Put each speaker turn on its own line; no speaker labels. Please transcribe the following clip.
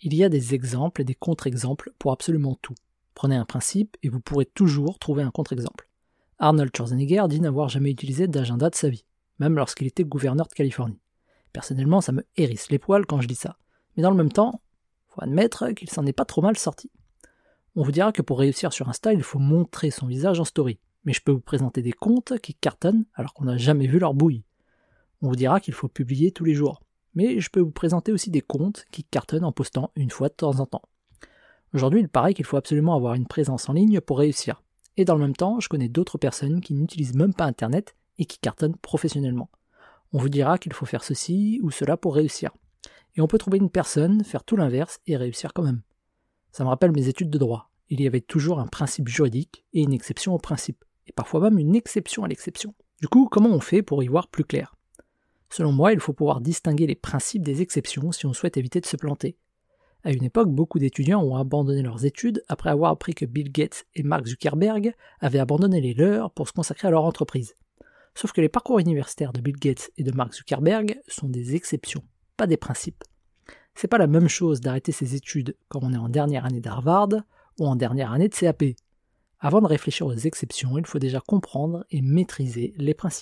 Il y a des exemples et des contre-exemples pour absolument tout. Prenez un principe et vous pourrez toujours trouver un contre-exemple. Arnold Schwarzenegger dit n'avoir jamais utilisé d'agenda de sa vie, même lorsqu'il était gouverneur de Californie. Personnellement, ça me hérisse les poils quand je dis ça. Mais dans le même temps, faut admettre qu'il s'en est pas trop mal sorti. On vous dira que pour réussir sur Insta, il faut montrer son visage en story. Mais je peux vous présenter des comptes qui cartonnent alors qu'on n'a jamais vu leur bouille. On vous dira qu'il faut publier tous les jours. Mais je peux vous présenter aussi des comptes qui cartonnent en postant une fois de temps en temps. Aujourd'hui, il paraît qu'il faut absolument avoir une présence en ligne pour réussir. Et dans le même temps, je connais d'autres personnes qui n'utilisent même pas Internet et qui cartonnent professionnellement. On vous dira qu'il faut faire ceci ou cela pour réussir. Et on peut trouver une personne, faire tout l'inverse et réussir quand même. Ça me rappelle mes études de droit. Il y avait toujours un principe juridique et une exception au principe. Et parfois même une exception à l'exception. Du coup, comment on fait pour y voir plus clair? Selon moi, il faut pouvoir distinguer les principes des exceptions si on souhaite éviter de se planter. À une époque, beaucoup d'étudiants ont abandonné leurs études après avoir appris que Bill Gates et Mark Zuckerberg avaient abandonné les leurs pour se consacrer à leur entreprise. Sauf que les parcours universitaires de Bill Gates et de Mark Zuckerberg sont des exceptions, pas des principes. C'est pas la même chose d'arrêter ses études quand on est en dernière année d'Harvard ou en dernière année de CAP. Avant de réfléchir aux exceptions, il faut déjà comprendre et maîtriser les principes.